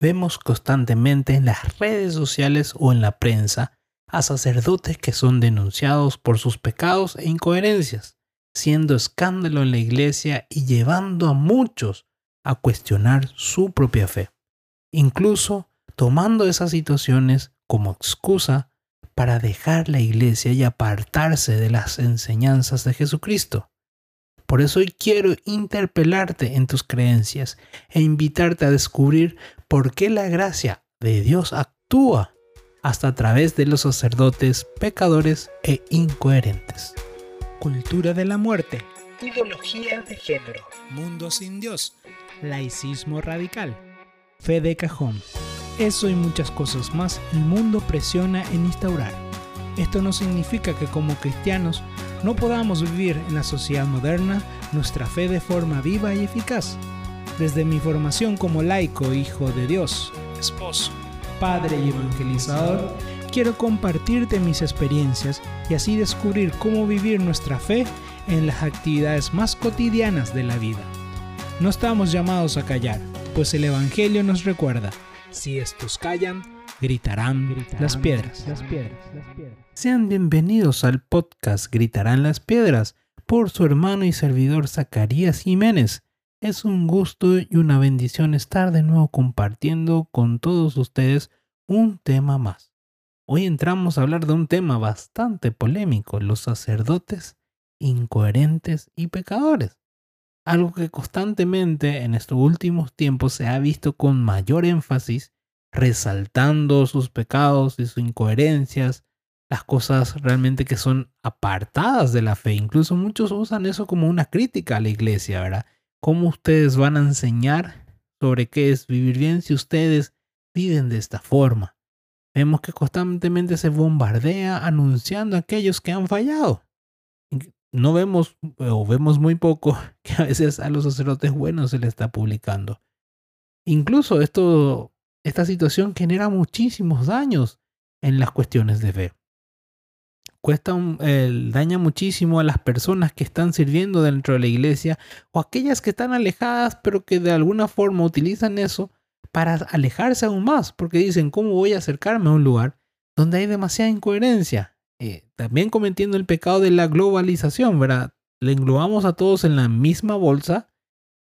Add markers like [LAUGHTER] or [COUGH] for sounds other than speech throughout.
Vemos constantemente en las redes sociales o en la prensa a sacerdotes que son denunciados por sus pecados e incoherencias, siendo escándalo en la iglesia y llevando a muchos a cuestionar su propia fe, incluso tomando esas situaciones como excusa para dejar la iglesia y apartarse de las enseñanzas de Jesucristo. Por eso hoy quiero interpelarte en tus creencias e invitarte a descubrir por qué la gracia de Dios actúa hasta a través de los sacerdotes pecadores e incoherentes. Cultura de la muerte, ideología de género, mundo sin Dios, laicismo radical, fe de cajón. Eso y muchas cosas más el mundo presiona en instaurar. Esto no significa que como cristianos no podamos vivir en la sociedad moderna nuestra fe de forma viva y eficaz. Desde mi formación como laico, hijo de Dios, esposo, padre y evangelizador, quiero compartirte mis experiencias y así descubrir cómo vivir nuestra fe en las actividades más cotidianas de la vida. No estamos llamados a callar, pues el Evangelio nos recuerda, si estos callan, gritarán, las, piedras. las piedras. Sean bienvenidos al podcast Gritarán las Piedras por su hermano y servidor Zacarías Jiménez. Es un gusto y una bendición estar de nuevo compartiendo con todos ustedes un tema más. Hoy entramos a hablar de un tema bastante polémico, los sacerdotes incoherentes y pecadores. Algo que constantemente en estos últimos tiempos se ha visto con mayor énfasis, resaltando sus pecados y sus incoherencias, las cosas realmente que son apartadas de la fe. Incluso muchos usan eso como una crítica a la iglesia, ¿verdad? ¿Cómo ustedes van a enseñar sobre qué es vivir bien si ustedes viven de esta forma? Vemos que constantemente se bombardea anunciando a aquellos que han fallado. No vemos o vemos muy poco [LAUGHS] que a veces a los sacerdotes buenos se les está publicando. Incluso esto, esta situación genera muchísimos daños en las cuestiones de fe. Cuesta daña muchísimo a las personas que están sirviendo dentro de la iglesia o aquellas que están alejadas pero que de alguna forma utilizan eso para alejarse aún más porque dicen cómo voy a acercarme a un lugar donde hay demasiada incoherencia eh, también cometiendo el pecado de la globalización verdad le englobamos a todos en la misma bolsa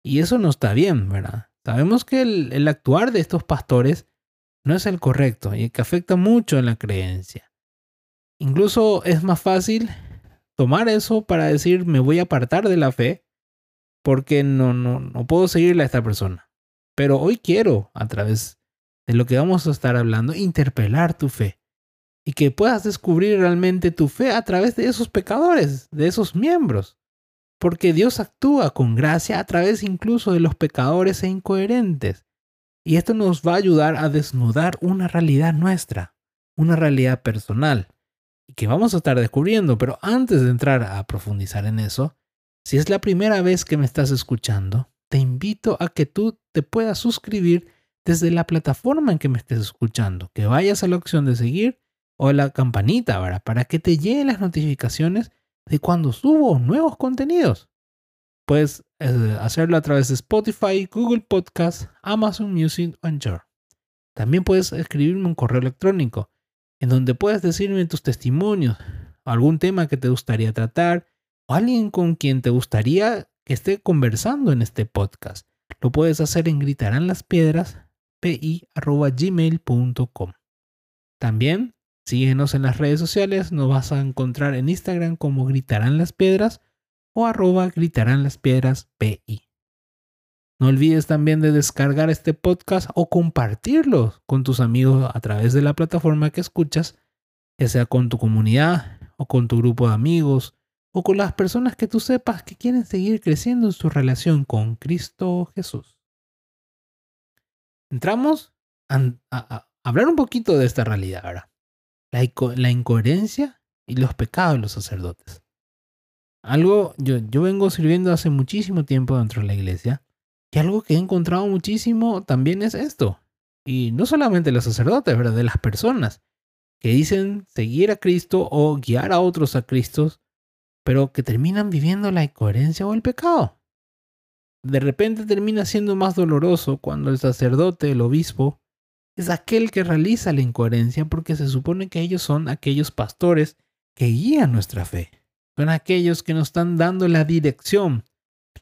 y eso no está bien verdad sabemos que el, actuar de estos pastores no es el correcto y que afecta mucho en la creencia Incluso es más fácil tomar eso para decir me voy a apartar de la fe porque no, no, no puedo seguirle a esta persona. Pero hoy quiero, a través de lo que vamos a estar hablando, interpelar tu fe y que puedas descubrir realmente tu fe a través de esos pecadores, de esos miembros. Porque Dios actúa con gracia a través incluso de los pecadores e incoherentes. Y esto nos va a ayudar a desnudar una realidad nuestra, una realidad personal y que vamos a estar descubriendo, pero antes de entrar a profundizar en eso, si es la primera vez que me estás escuchando, te invito a que tú te puedas suscribir desde la plataforma en que me estés escuchando, que vayas a la opción de seguir o a la campanita para que te lleguen las notificaciones de cuando subo nuevos contenidos. Puedes eh, hacerlo a través de Spotify, Google Podcast, Amazon Music o. También puedes escribirme un correo electrónico en donde puedes decirme tus testimonios, algún tema que te gustaría tratar o alguien con quien te gustaría que esté conversando en este podcast. Lo puedes hacer en gritarán. También síguenos en las redes sociales, nos vas a encontrar en Instagram como gritarán las piedras o arroba gritarán las piedras pi. No olvides también de descargar este podcast o compartirlo con tus amigos a través de la plataforma que escuchas, ya sea con tu comunidad o con tu grupo de amigos o con las personas que tú sepas que quieren seguir creciendo en su relación con Cristo Jesús. Entramos a, hablar un poquito de esta realidad ahora. La, incoherencia y los pecados de los sacerdotes. Algo, yo, yo vengo sirviendo hace muchísimo tiempo dentro de la iglesia y algo que he encontrado muchísimo también es esto. Y no solamente los sacerdotes, ¿verdad? De las personas que dicen seguir a Cristo o guiar a otros a Cristo, pero que terminan viviendo la incoherencia o el pecado. de repente termina siendo más doloroso cuando el sacerdote, el obispo, es aquel que realiza la incoherencia porque se supone que ellos son aquellos pastores que guían nuestra fe. Son aquellos que nos están dando la dirección,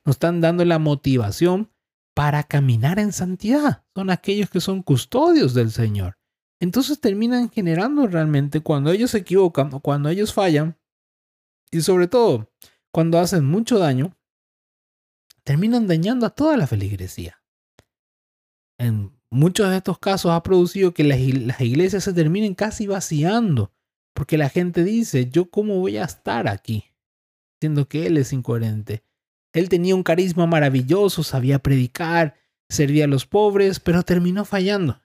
nos están dando la motivación para caminar en santidad. Son aquellos que son custodios del Señor. Entonces terminan generando realmente cuando ellos se equivocan o cuando ellos fallan, y sobre todo cuando hacen mucho daño, terminan dañando a toda la feligresía. En muchos de estos casos ha producido que las, iglesias se terminen casi vaciando, porque la gente dice, yo cómo voy a estar aquí, siendo que él es incoherente. Él tenía un carisma maravilloso, sabía predicar, servía a los pobres, pero terminó fallando.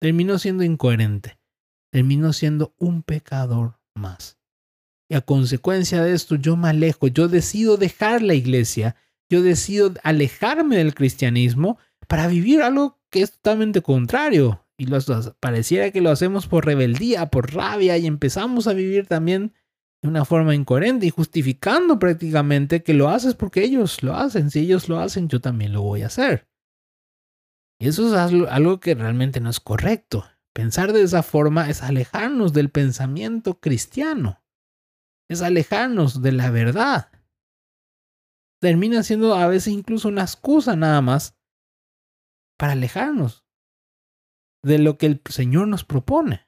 Terminó siendo incoherente. Terminó siendo un pecador más. Y a consecuencia de esto yo me alejo, yo decido dejar la iglesia, yo decido alejarme del cristianismo para vivir algo que es totalmente contrario. Y pareciera que lo hacemos por rebeldía, por rabia, y empezamos a vivir también de una forma incoherente y justificando prácticamente que lo haces porque ellos lo hacen. Si ellos lo hacen, yo también lo voy a hacer. Y eso es algo que realmente no es correcto. Pensar de esa forma es alejarnos del pensamiento cristiano. Es alejarnos de la verdad. Termina siendo a veces incluso una excusa nada más para alejarnos de lo que el Señor nos propone.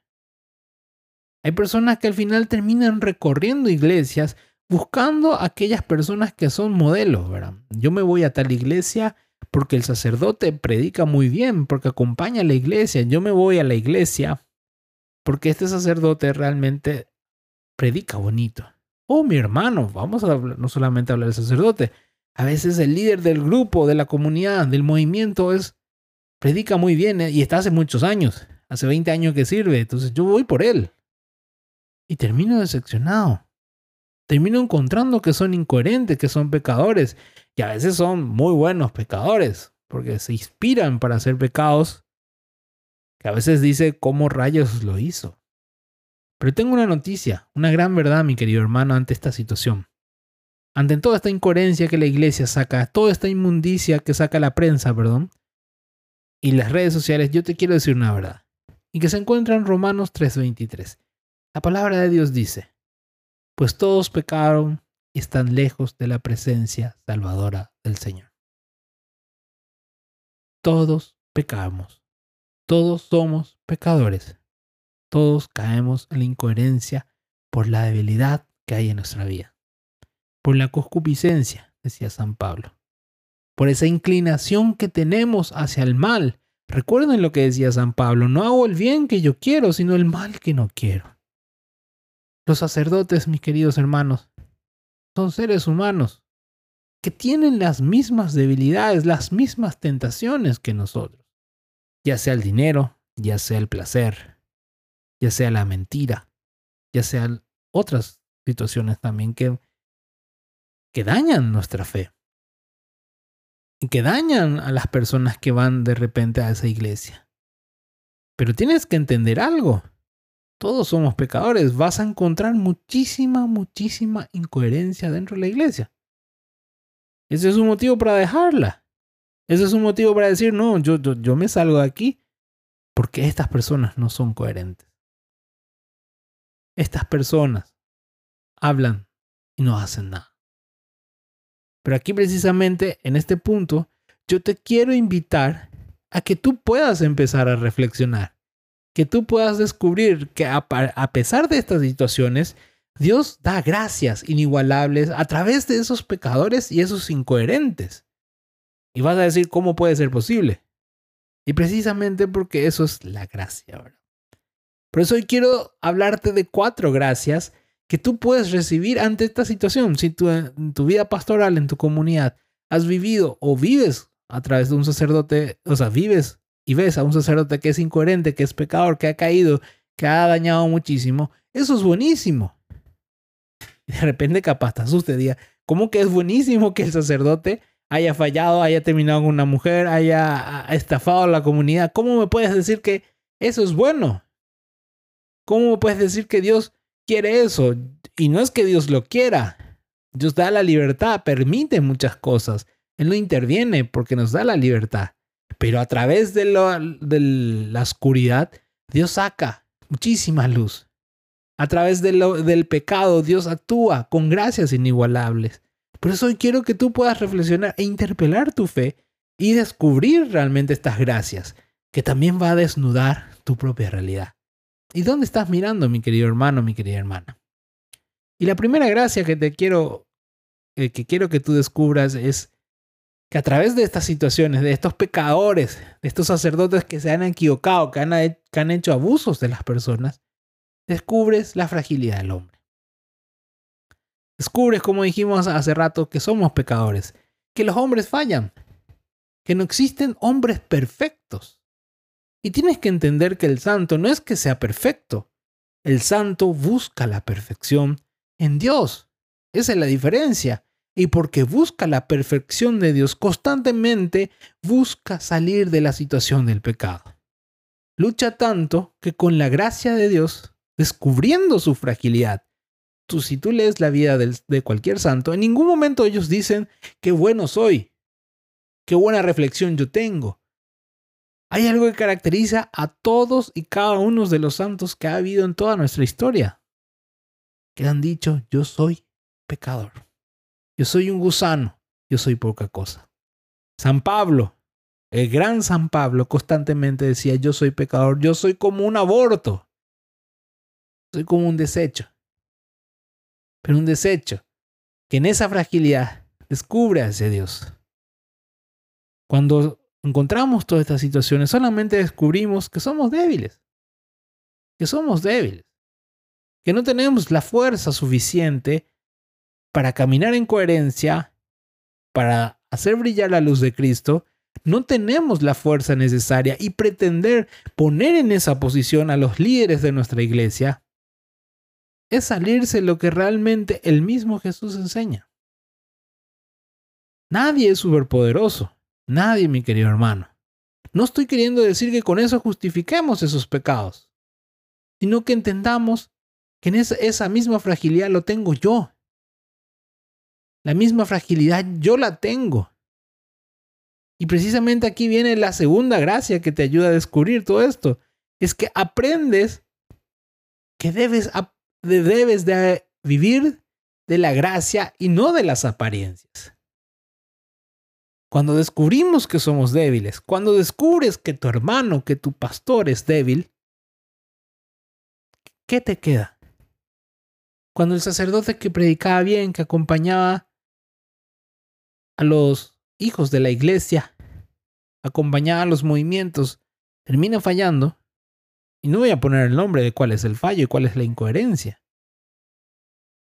Hay personas que al final terminan recorriendo iglesias buscando aquellas personas que son modelos, ¿verdad? Yo me voy a tal iglesia porque el sacerdote predica muy bien, porque acompaña a la iglesia. Yo me voy a la iglesia porque este sacerdote realmente predica bonito. Oh, mi hermano, vamos a no solamente hablar del sacerdote. A veces el líder del grupo, de la comunidad, del movimiento es predica muy bien ¿eh? y está hace muchos años, hace 20 años que sirve, entonces yo voy por él. Y termino decepcionado. Termino encontrando que son incoherentes, que son pecadores, y a veces son muy buenos pecadores, porque se inspiran para hacer pecados, que a veces dice cómo rayos lo hizo. Pero tengo una noticia, una gran verdad, mi querido hermano, ante esta situación. Ante toda esta incoherencia que la iglesia saca, toda esta inmundicia que saca la prensa, perdón, y las redes sociales, yo te quiero decir una verdad. Y que se encuentra en Romanos 3:23. La palabra de Dios dice, pues todos pecaron y están lejos de la presencia salvadora del Señor. Todos pecamos. Todos somos pecadores. Todos caemos en la incoherencia por la debilidad que hay en nuestra vida. Por la concupiscencia, decía San Pablo por esa inclinación que tenemos hacia el mal. Recuerden lo que decía San Pablo, no hago el bien que yo quiero, sino el mal que no quiero. Los sacerdotes, mis queridos hermanos, son seres humanos que tienen las mismas debilidades, las mismas tentaciones que nosotros, ya sea el dinero, ya sea el placer, ya sea la mentira, ya sean otras situaciones también que, que dañan nuestra fe que dañan a las personas que van de repente a esa iglesia. Pero tienes que entender algo. Todos somos pecadores. Vas a encontrar muchísima, muchísima incoherencia dentro de la iglesia. Ese es un motivo para dejarla. Ese es un motivo para decir, no, yo, yo, yo me salgo de aquí porque estas personas no son coherentes. Estas personas hablan y no hacen nada. Pero aquí precisamente, en este punto, yo te quiero invitar a que tú puedas empezar a reflexionar, que tú puedas descubrir que a, pesar de estas situaciones, Dios da gracias inigualables a través de esos pecadores y esos incoherentes. Y vas a decir, ¿cómo puede ser posible? Y precisamente porque eso es la gracia, ¿verdad? Por eso hoy quiero hablarte de cuatro gracias que tú puedes recibir ante esta situación. Si tú en tu vida pastoral, en tu comunidad, has vivido o vives a través de un sacerdote, o sea, vives y ves a un sacerdote que es incoherente, que es pecador, que ha caído, que ha dañado muchísimo, eso es buenísimo. De repente capaz te asuste, ¿cómo que es buenísimo que el sacerdote haya fallado, haya terminado con una mujer, haya estafado a la comunidad? ¿Cómo me puedes decir que eso es bueno? ¿Cómo me puedes decir que Dios quiere eso. Y no es que Dios lo quiera. Dios da la libertad, permite muchas cosas. Él no interviene porque nos da la libertad. Pero a través de, de la oscuridad, Dios saca muchísima luz. A través de lo, del pecado, Dios actúa con gracias inigualables. Por eso hoy quiero que tú puedas reflexionar e interpelar tu fe y descubrir realmente estas gracias, que también va a desnudar tu propia realidad. ¿Y dónde estás mirando, mi querido hermano, mi querida hermana? Y la primera gracia que te quiero, eh, que quiero que tú descubras es que a través de estas situaciones, de estos pecadores, de estos sacerdotes que se han equivocado, que han, que han hecho abusos de las personas, descubres la fragilidad del hombre. Descubres, como dijimos hace rato, que somos pecadores, que los hombres fallan, que no existen hombres perfectos. Y tienes que entender que el santo no es que sea perfecto. El santo busca la perfección en Dios. Esa es la diferencia. Y porque busca la perfección de Dios, constantemente busca salir de la situación del pecado. Lucha tanto que con la gracia de Dios, descubriendo su fragilidad, tú, si tú lees la vida de cualquier santo, en ningún momento ellos dicen, qué bueno soy, qué buena reflexión yo tengo. Hay algo que caracteriza a todos y cada uno de los santos que ha habido en toda nuestra historia, que han dicho, yo soy pecador, yo soy un gusano, yo soy poca cosa. San Pablo, el gran San Pablo, constantemente decía, yo soy pecador, yo soy como un aborto, soy como un desecho, pero un desecho que en esa fragilidad descubre a ese Dios. Cuando encontramos todas estas situaciones, solamente descubrimos que somos débiles, que somos débiles, que no tenemos la fuerza suficiente para caminar en coherencia, para hacer brillar la luz de Cristo, no tenemos la fuerza necesaria y pretender poner en esa posición a los líderes de nuestra iglesia es salirse lo que realmente el mismo Jesús enseña. Nadie es superpoderoso. Nadie, mi querido hermano. No estoy queriendo decir que con eso justifiquemos esos pecados, sino que entendamos que en esa, misma fragilidad lo tengo yo. La misma fragilidad yo la tengo. Y precisamente aquí viene la segunda gracia que te ayuda a descubrir todo esto. Es que aprendes que debes, debes de vivir de la gracia y no de las apariencias. Cuando descubrimos que somos débiles, cuando descubres que tu hermano, que tu pastor es débil, ¿qué te queda? Cuando el sacerdote que predicaba bien, que acompañaba a los hijos de la iglesia, acompañaba a los movimientos, termina fallando, y no voy a poner el nombre de cuál es el fallo y cuál es la incoherencia,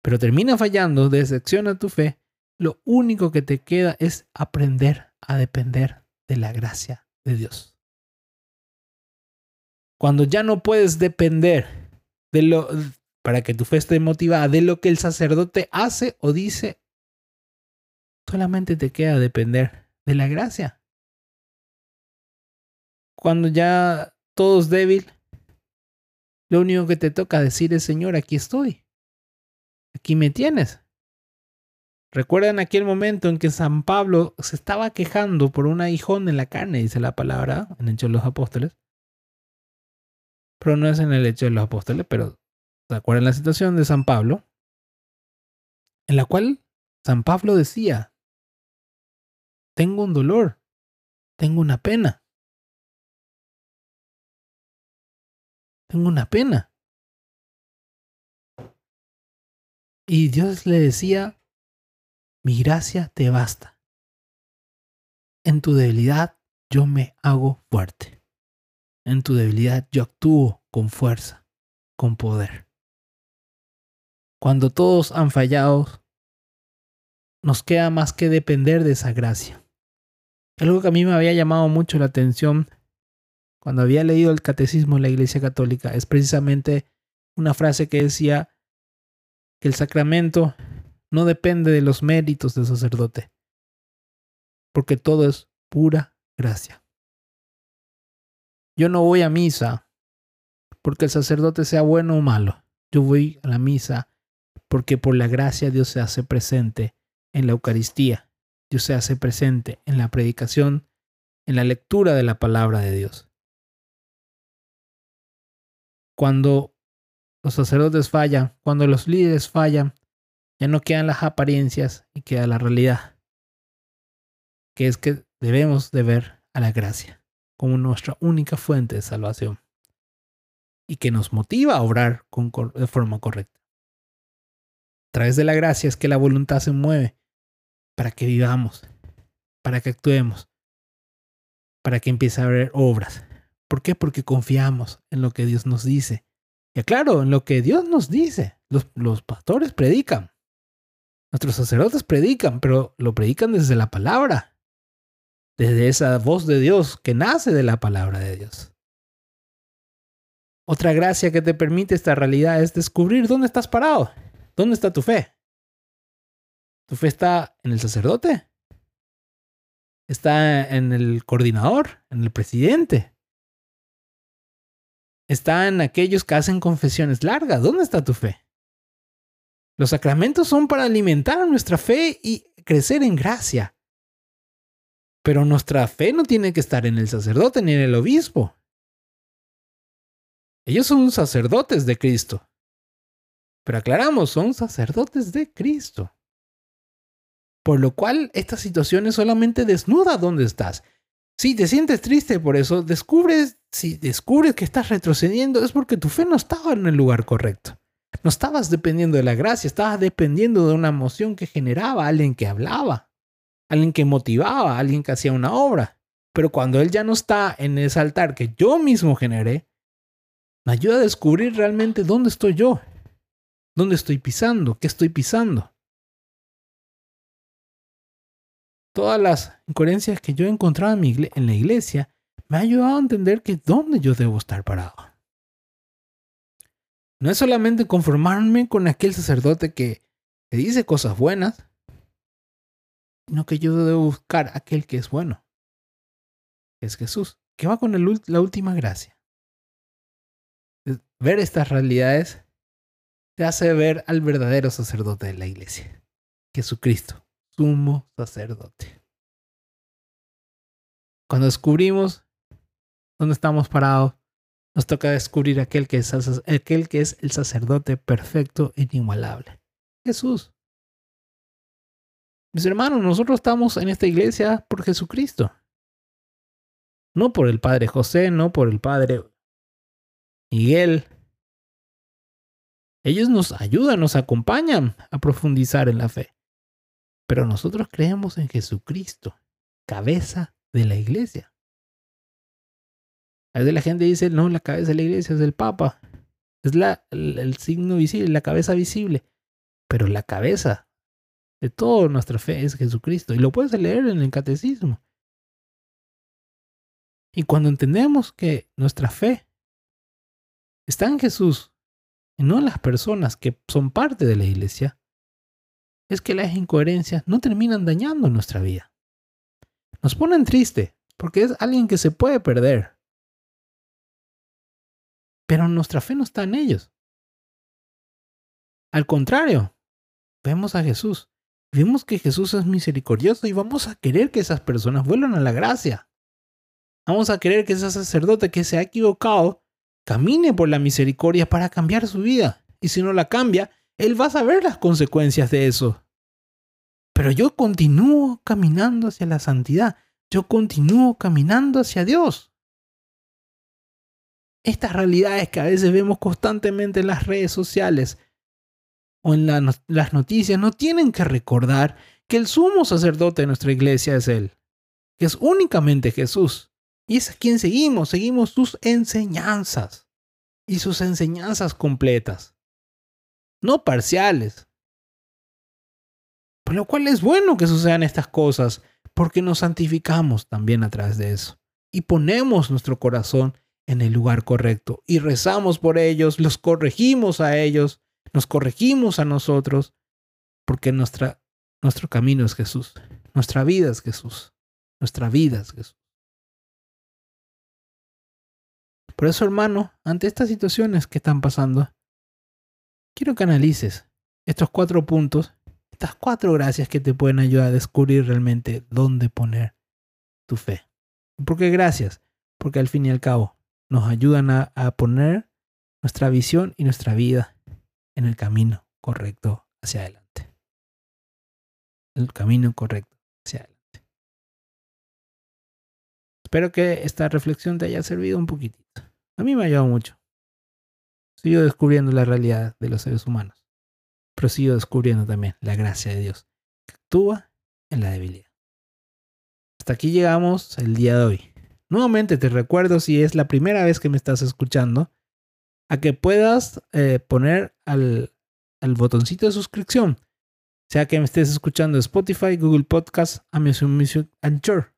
pero termina fallando, decepciona tu fe, lo único que te queda es aprender a depender de la gracia de Dios. Cuando ya no puedes depender de lo para que tu fe esté motivada de lo que el sacerdote hace o dice, solamente te queda depender de la gracia. Cuando ya todo es débil, lo único que te toca decir es, Señor, aquí estoy. Aquí me tienes. ¿Recuerdan aquel momento en que San Pablo se estaba quejando por un aguijón en la carne, dice la palabra en el hecho de los apóstoles? Pero no es en el hecho de los apóstoles, pero ¿se acuerdan la situación de San Pablo? En la cual San Pablo decía, tengo un dolor, tengo una pena. Tengo una pena. Y Dios le decía, mi gracia te basta. En tu debilidad yo me hago fuerte. En tu debilidad yo actúo con fuerza, con poder. Cuando todos han fallado, nos queda más que depender de esa gracia. Algo que a mí me había llamado mucho la atención cuando había leído el catecismo de la Iglesia Católica es precisamente una frase que decía que el sacramento no depende de los méritos del sacerdote, porque todo es pura gracia. Yo no voy a misa porque el sacerdote sea bueno o malo. Yo voy a la misa porque por la gracia Dios se hace presente en la Eucaristía. Dios se hace presente en la predicación, en la lectura de la palabra de Dios. Cuando los sacerdotes fallan, cuando los líderes fallan, ya no quedan las apariencias y queda la realidad, que es que debemos de ver a la gracia como nuestra única fuente de salvación y que nos motiva a obrar con, de forma correcta. A través de la gracia es que la voluntad se mueve para que vivamos, para que actuemos, para que empiece a haber obras. ¿Por qué? Porque confiamos en lo que Dios nos dice. Y claro, en lo que Dios nos dice. Los, los pastores predican. Nuestros sacerdotes predican, pero lo predican desde la palabra, desde esa voz de Dios que nace de la palabra de Dios. Otra gracia que te permite esta realidad es descubrir dónde estás parado, dónde está tu fe. ¿Tu fe está en el sacerdote? ¿Está en el coordinador? ¿En el presidente? ¿Está en aquellos que hacen confesiones largas? ¿Dónde está tu fe? Los sacramentos son para alimentar nuestra fe y crecer en gracia. Pero nuestra fe no tiene que estar en el sacerdote ni en el obispo. Ellos son sacerdotes de Cristo. Pero aclaramos, son sacerdotes de Cristo. Por lo cual esta situación es solamente desnuda dónde estás. Si te sientes triste por eso, descubres, si descubres que estás retrocediendo, es porque tu fe no estaba en el lugar correcto. No estabas dependiendo de la gracia, estabas dependiendo de una emoción que generaba alguien que hablaba, alguien que motivaba, alguien que hacía una obra. Pero cuando Él ya no está en ese altar que yo mismo generé, me ayuda a descubrir realmente dónde estoy yo, dónde estoy pisando, qué estoy pisando. Todas las incoherencias que yo he encontrado en, la iglesia me ha ayudado a entender que dónde yo debo estar parado. No es solamente conformarme con aquel sacerdote que, dice cosas buenas, sino que yo debo buscar aquel que es bueno, es Jesús, que va con la última gracia. Ver estas realidades te hace ver al verdadero sacerdote de la iglesia, Jesucristo, sumo sacerdote. Cuando descubrimos dónde estamos parados, nos toca descubrir aquel que es, el sacerdote perfecto e inigualable. Jesús. Mis hermanos, nosotros estamos en esta iglesia por Jesucristo. No por el Padre José, no por el Padre Miguel. Ellos nos ayudan, nos acompañan a profundizar en la fe. Pero nosotros creemos en Jesucristo, cabeza de la iglesia. A veces la gente dice, no, la cabeza de la iglesia es el Papa. Es la, el, signo visible, la cabeza visible. Pero la cabeza de toda nuestra fe es Jesucristo. Y lo puedes leer en el catecismo. Y cuando entendemos que nuestra fe está en Jesús y no en las personas que son parte de la iglesia, es que las incoherencias no terminan dañando nuestra vida. Nos ponen triste porque es alguien que se puede perder. Pero nuestra fe no está en ellos. Al contrario, vemos a Jesús. Vemos que Jesús es misericordioso y vamos a querer que esas personas vuelvan a la gracia. Vamos a querer que ese sacerdote que se ha equivocado camine por la misericordia para cambiar su vida. Y si no la cambia, él va a saber las consecuencias de eso. Pero yo continúo caminando hacia la santidad. Yo continúo caminando hacia Dios. Estas realidades que a veces vemos constantemente en las redes sociales o en las noticias no tienen que recordar que el sumo sacerdote de nuestra iglesia es Él, que es únicamente Jesús. Y es a quien seguimos, seguimos sus enseñanzas y sus enseñanzas completas, no parciales. Por lo cual es bueno que sucedan estas cosas, porque nos santificamos también a través de eso. Y ponemos nuestro corazón en el lugar correcto y rezamos por ellos, los corregimos a ellos, nos corregimos a nosotros, porque nuestro camino es Jesús, nuestra vida es Jesús, nuestra vida es Jesús. Por eso, hermano, ante estas situaciones que están pasando, quiero que analices estos cuatro puntos, estas cuatro gracias que te pueden ayudar a descubrir realmente dónde poner tu fe. ¿Por qué gracias? Porque al fin y al cabo nos ayudan a, poner nuestra visión y nuestra vida en el camino correcto hacia adelante. El camino correcto hacia adelante. Espero que esta reflexión te haya servido un poquitito. A mí me ha ayudado mucho. Sigo descubriendo la realidad de los seres humanos, pero sigo descubriendo también la gracia de Dios que actúa en la debilidad. Hasta aquí llegamos el día de hoy. Nuevamente te recuerdo si es la primera vez que me estás escuchando, a que puedas eh, poner al, botoncito de suscripción, sea que me estés escuchando Spotify, Google Podcast, Amazon Music, Anchor.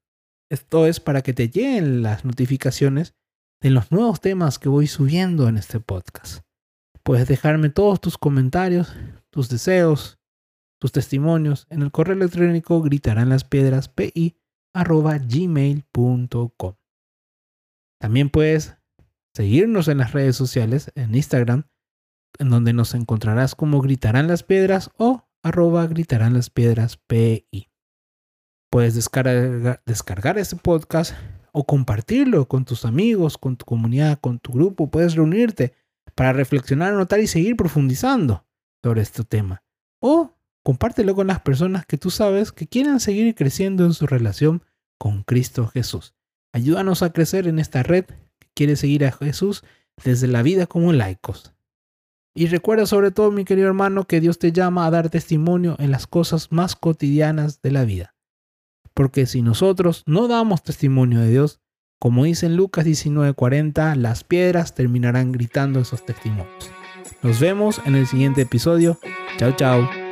Esto es para que te lleguen las notificaciones de los nuevos temas que voy subiendo en este podcast. Puedes dejarme todos tus comentarios, tus deseos, tus testimonios en el correo electrónico gritarán las piedras pi gmail.com. También puedes seguirnos en las redes sociales, en Instagram, en donde nos encontrarás como gritarán las piedras o arroba gritarán las piedras pi. Puedes descargar, este podcast o compartirlo con tus amigos, con tu comunidad, con tu grupo. Puedes reunirte para reflexionar, anotar y seguir profundizando sobre este tema. O compártelo con las personas que tú sabes que quieren seguir creciendo en su relación con Cristo Jesús. Ayúdanos a crecer en esta red que quiere seguir a Jesús desde la vida como laicos. Y recuerda sobre todo, mi querido hermano, que Dios te llama a dar testimonio en las cosas más cotidianas de la vida. Porque si nosotros no damos testimonio de Dios, como dice en Lucas 19:40, las piedras terminarán gritando esos testimonios. Nos vemos en el siguiente episodio. Chao, chao.